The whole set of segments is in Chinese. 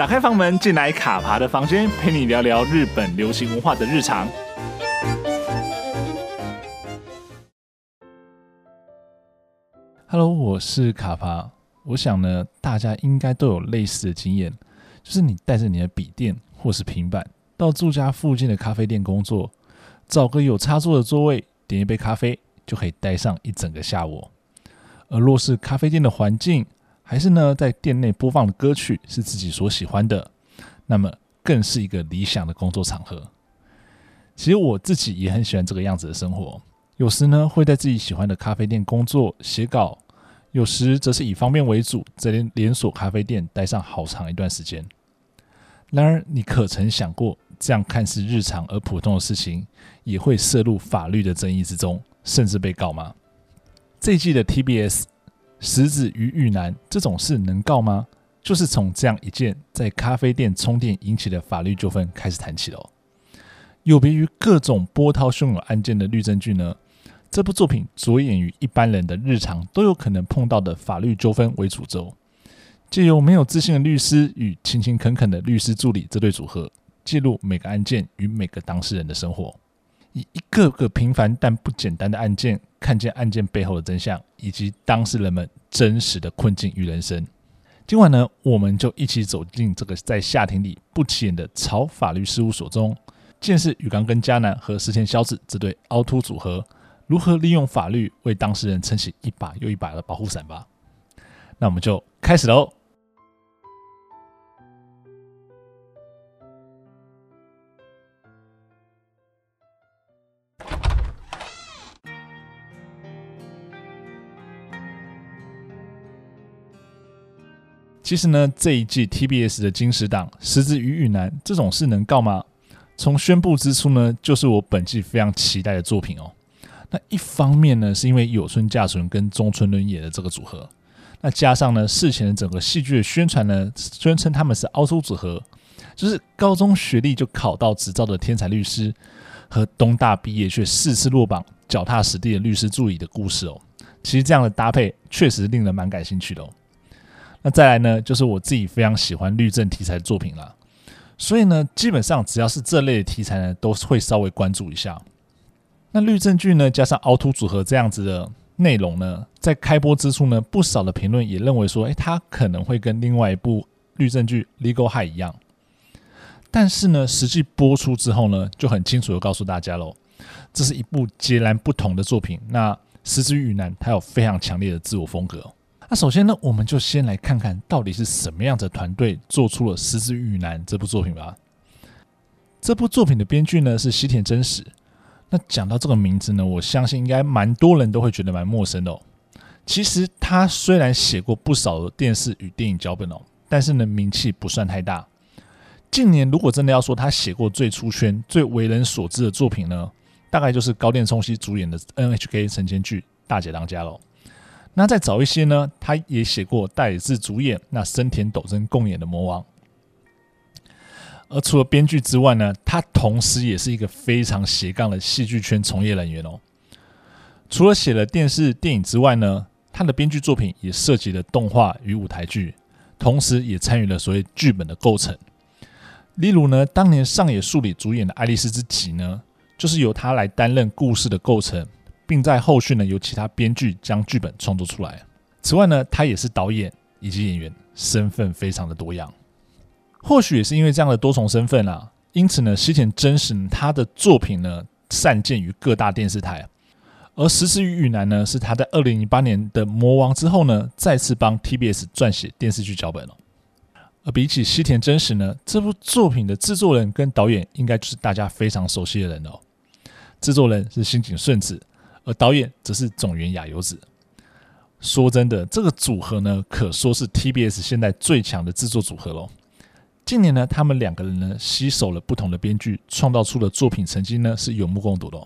打开房门，进来卡爬的房间，陪你聊聊日本流行文化的日常。Hello，我是卡爬。我想呢，大家应该都有类似的经验，就是你带着你的笔电或是平板到住家附近的咖啡店工作，找个有插座的座位，点一杯咖啡，就可以待上一整个下午。而若是咖啡店的环境，还是呢在店内播放的歌曲是自己所喜欢的，那么更是一个理想的工作场合。其实我自己也很喜欢这个样子的生活，有时呢会在自己喜欢的咖啡店工作写稿。有时则是以方便为主，在连连锁咖啡店待上好长一段时间。然而，你可曾想过，这样看似日常而普通的事情，也会涉入法律的争议之中，甚至被告吗？这一季的 TBS 石子与玉男这种事能告吗？就是从这样一件在咖啡店充电引起的法律纠纷开始谈起哦。有别于各种波涛汹涌案件的律政剧呢，这部作品着眼于一般人的日常都有可能碰到的法律纠纷为主轴，借由没有自信的律师与勤勤恳恳的律师助理这对组合，记录每个案件与每个当事人的生活，以一个个平凡但不简单的案件，看见案件背后的真相以及当事人们真实的困境与人生。今晚呢，我们就一起走进这个在夏庭里不起眼的草法律事务所中，见识宇刚跟嘉男和石田孝子这对凹凸组合。如何利用法律为当事人撑起一把又一把的保护伞吧？那我们就开始喽。其实呢，这一季 TBS 的金石档《石子与玉男》这种事能告吗？从宣布之初呢，就是我本季非常期待的作品哦。那一方面呢，是因为有村架纯跟中村伦也的这个组合，那加上呢事前的整个戏剧的宣传呢，宣称他们是凹凸组合，就是高中学历就考到执照的天才律师，和东大毕业却四次落榜、脚踏实地的律师助理的故事哦。其实这样的搭配确实令人蛮感兴趣的哦。那再来呢，就是我自己非常喜欢律政题材的作品啦，所以呢，基本上只要是这类的题材呢，都会稍微关注一下。那律政剧呢，加上凹凸组合这样子的内容呢，在开播之初呢，不少的评论也认为说，诶，它可能会跟另外一部律政剧《Legal High》一样。但是呢，实际播出之后呢，就很清楚的告诉大家喽，这是一部截然不同的作品。那《石子与玉男》它有非常强烈的自我风格。那首先呢，我们就先来看看到底是什么样的团队做出了《石子与玉男》这部作品吧。这部作品的编剧呢是西田真实。那讲到这个名字呢，我相信应该蛮多人都会觉得蛮陌生的哦。其实他虽然写过不少的电视与电影脚本哦，但是呢名气不算太大。近年如果真的要说他写过最出圈、最为人所知的作品呢，大概就是高电冲希主演的 NHK 晨间剧《大姐当家》喽。那再早一些呢，他也写过大野智主演、那深田斗真共演的《魔王》。而除了编剧之外呢，他同时也是一个非常斜杠的戏剧圈从业人员哦。除了写了电视、电影之外呢，他的编剧作品也涉及了动画与舞台剧，同时也参与了所谓剧本的构成。例如呢，当年上野树里主演的《爱丽丝之己》呢，就是由他来担任故事的构成，并在后续呢由其他编剧将剧本创作出来。此外呢，他也是导演以及演员，身份非常的多样。或许也是因为这样的多重身份啊，因此呢，西田真实他的作品呢散见于各大电视台，而《石子与男》呢是他在二零零八年的《魔王》之后呢，再次帮 TBS 撰写电视剧脚本了。而比起西田真实呢，这部作品的制作人跟导演应该就是大家非常熟悉的人哦。制作人是新井顺子，而导演则是塚原亚由子。说真的，这个组合呢，可说是 TBS 现在最强的制作组合喽。近年呢，他们两个人呢，携手了不同的编剧，创造出的作品成绩呢是有目共睹的。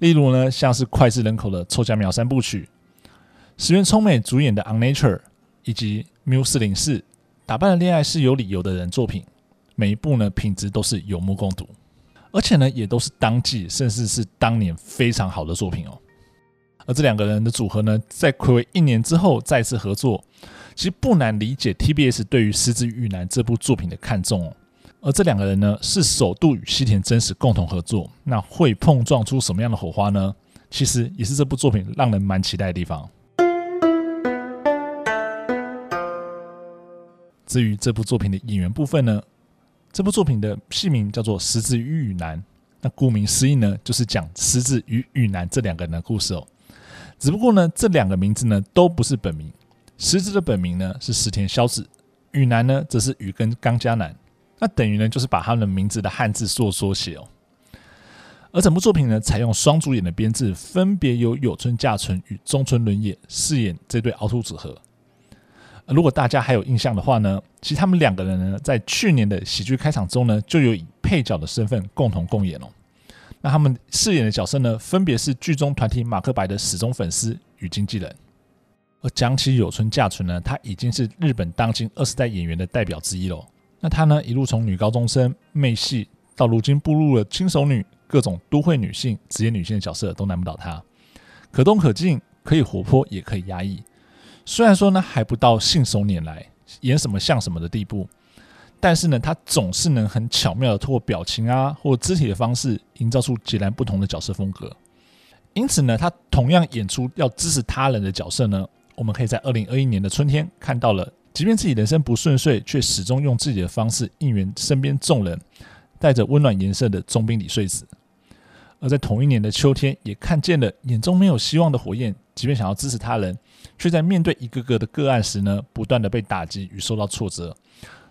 例如呢，像是脍炙人口的《凑佳苗三部曲》，石原聪美主演的《On Nature》，以及缪四零四打扮的恋爱是有理由的人作品，每一部呢品质都是有目共睹，而且呢也都是当季甚至是当年非常好的作品哦。而这两个人的组合呢，在睽违一年之后再次合作。其实不难理解 TBS 对于《失之于男》这部作品的看重哦。而这两个人呢，是首度与西田真实共同合作，那会碰撞出什么样的火花呢？其实也是这部作品让人蛮期待的地方。至于这部作品的演员部分呢，这部作品的戏名叫做《十字与雨男》，那顾名思义呢，就是讲十字与雨男这两个人的故事哦。只不过呢，这两个名字呢都不是本名，十字的本名呢是石田硝子，雨男呢则是羽根刚加男，那等于呢就是把他们的名字的汉字做缩写哦。而整部作品呢，采用双主演的编制，分别由有村架纯与中村伦也饰演这对凹凸组合。如果大家还有印象的话呢，其实他们两个人呢，在去年的喜剧开场中呢，就有以配角的身份共同共演哦。那他们饰演的角色呢，分别是剧中团体马克白的死忠粉丝与经纪人。而讲起有村架纯呢，他已经是日本当今二十代演员的代表之一了。那他呢，一路从女高中生、妹系，到如今步入了轻熟女。各种都会女性、职业女性的角色都难不倒她，可动可静，可以活泼，也可以压抑。虽然说呢还不到信手拈来，演什么像什么的地步，但是呢，他总是能很巧妙的通过表情啊或肢体的方式，营造出截然不同的角色风格。因此呢，他同样演出要支持他人的角色呢，我们可以在二零二一年的春天看到了，即便自己人生不顺遂，却始终用自己的方式应援身边众人，带着温暖颜色的中滨李穗子。而在同一年的秋天，也看见了眼中没有希望的火焰，即便想要支持他人，却在面对一个个的个案时呢，不断的被打击与受到挫折，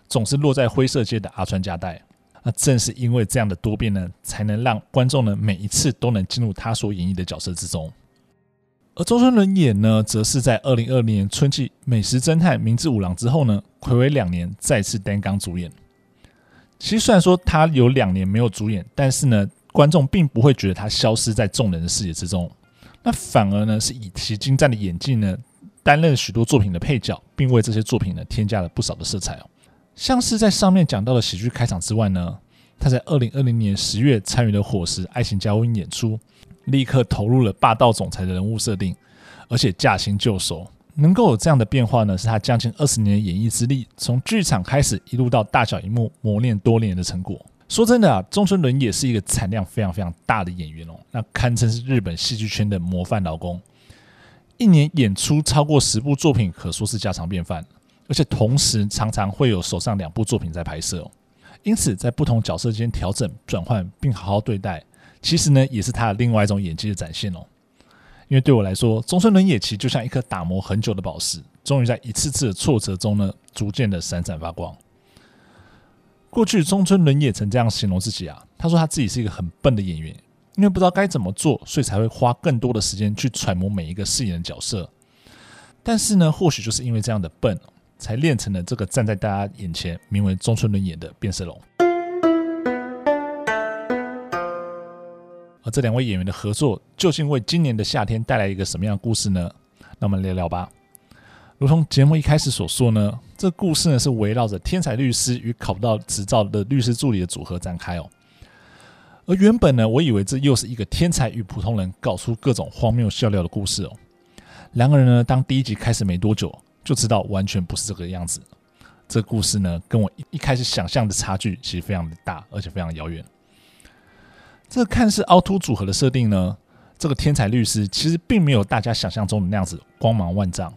总是落在灰色界的阿川加代。那正是因为这样的多变呢，才能让观众呢每一次都能进入他所演绎的角色之中。而周春伦演呢，则是在二零二零年春季《美食侦探明智五郎》之后呢，睽违两年再次担纲主演。其实虽然说他有两年没有主演，但是呢。观众并不会觉得他消失在众人的视野之中，那反而呢是以其精湛的演技呢担任许多作品的配角，并为这些作品呢添加了不少的色彩哦。像是在上面讲到的喜剧开场之外呢，他在二零二零年十月参与了《伙食：爱情加温》演出，立刻投入了霸道总裁的人物设定，而且驾轻就熟，能够有这样的变化呢，是他将近二十年的演艺之力，从剧场开始一路到大小荧幕磨练多年的成果。说真的啊，中村伦也是一个产量非常非常大的演员哦，那堪称是日本戏剧圈的模范劳工，一年演出超过十部作品，可说是家常便饭。而且同时常常会有手上两部作品在拍摄哦，因此在不同角色间调整转换，并好好对待，其实呢也是他的另外一种演技的展现哦。因为对我来说，中村伦也其实就像一颗打磨很久的宝石，终于在一次次的挫折中呢，逐渐的闪闪发光。过去中村伦也曾这样形容自己啊，他说他自己是一个很笨的演员，因为不知道该怎么做，所以才会花更多的时间去揣摩每一个饰演的角色。但是呢，或许就是因为这样的笨，才练成了这个站在大家眼前名为中村伦也的变色龙。而这两位演员的合作，究竟为今年的夏天带来一个什么样的故事呢？那我们聊聊吧。如同节目一开始所说呢，这故事呢是围绕着天才律师与考不到执照的律师助理的组合展开哦。而原本呢，我以为这又是一个天才与普通人搞出各种荒谬笑料的故事哦。然而呢，当第一集开始没多久，就知道完全不是这个样子。这故事呢，跟我一一开始想象的差距其实非常的大，而且非常遥远。这看似凹凸组合的设定呢，这个天才律师其实并没有大家想象中的那样子光芒万丈。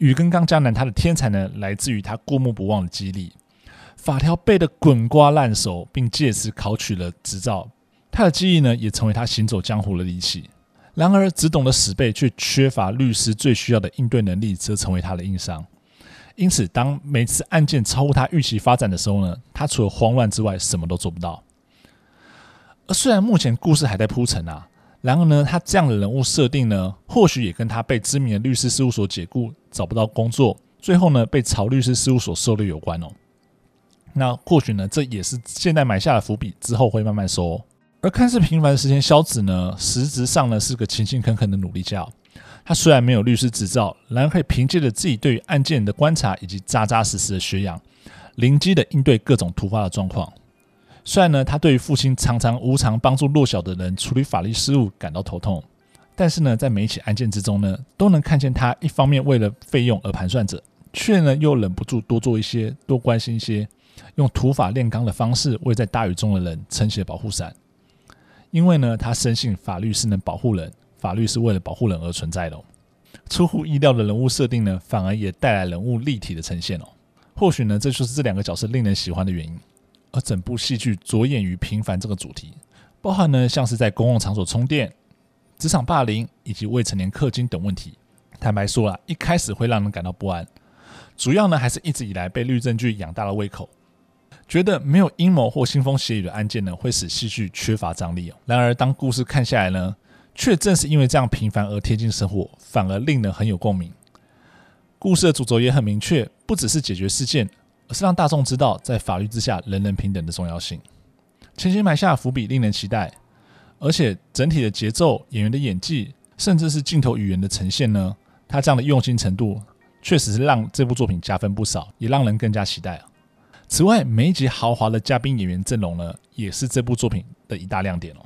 羽根刚江南，他的天才呢，来自于他过目不忘的肌力，法条背得滚瓜烂熟，并借此考取了执照。他的记忆呢，也成为他行走江湖的利器。然而，只懂得死背却缺乏律师最需要的应对能力，则成为他的硬伤。因此，当每次案件超乎他预期发展的时候呢，他除了慌乱之外，什么都做不到。而虽然目前故事还在铺陈啊。然而呢，他这样的人物设定呢，或许也跟他被知名的律师事务所解雇，找不到工作，最后呢被曹律师事务所收留有关哦。那或许呢，这也是现在埋下的伏笔，之后会慢慢收。而看似平凡的石田消子呢，实质上呢是个勤勤恳恳的努力家。他虽然没有律师执照，然而可以凭借着自己对于案件的观察以及扎扎实实的学养，灵机的应对各种突发的状况。虽然呢，他对于父亲常常无偿帮助弱小的人处理法律事务感到头痛，但是呢，在每一起案件之中呢，都能看见他一方面为了费用而盘算着，却呢又忍不住多做一些、多关心一些，用土法炼钢的方式为在大雨中的人撑起保护伞。因为呢，他深信法律是能保护人，法律是为了保护人而存在的。出乎意料的人物设定呢，反而也带来人物立体的呈现哦。或许呢，这就是这两个角色令人喜欢的原因。而整部戏剧着眼于平凡这个主题，包含呢像是在公共场所充电、职场霸凌以及未成年氪金等问题。坦白说啊，一开始会让人感到不安，主要呢还是一直以来被律政剧养大了胃口，觉得没有阴谋或腥风血雨的案件呢会使戏剧缺乏张力。然而当故事看下来呢，却正是因为这样平凡而贴近生活，反而令人很有共鸣。故事的主轴也很明确，不只是解决事件。是让大众知道，在法律之下，人人平等的重要性。前期埋下伏笔，令人期待。而且整体的节奏、演员的演技，甚至是镜头语言的呈现呢，他这样的用心程度，确实是让这部作品加分不少，也让人更加期待。此外，每一集豪华的嘉宾演员阵容呢，也是这部作品的一大亮点哦。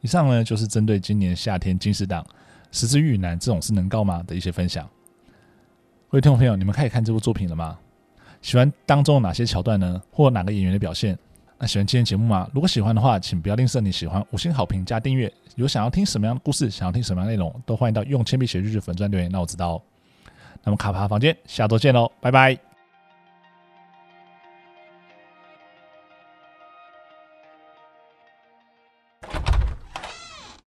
以上呢，就是针对今年夏天金石档《十字与男这种事能告吗》的一些分享。各位听众朋友，你们开始看这部作品了吗？喜欢当中哪些桥段呢？或哪个演员的表现？那喜欢今天节目吗？如果喜欢的话，请不要吝啬你喜欢，五星好评加订阅。有想要听什么样的故事，想要听什么样的内容，都欢迎到用铅笔写日记粉钻留言，让我知道哦。那么卡帕房间，下周见喽，拜拜。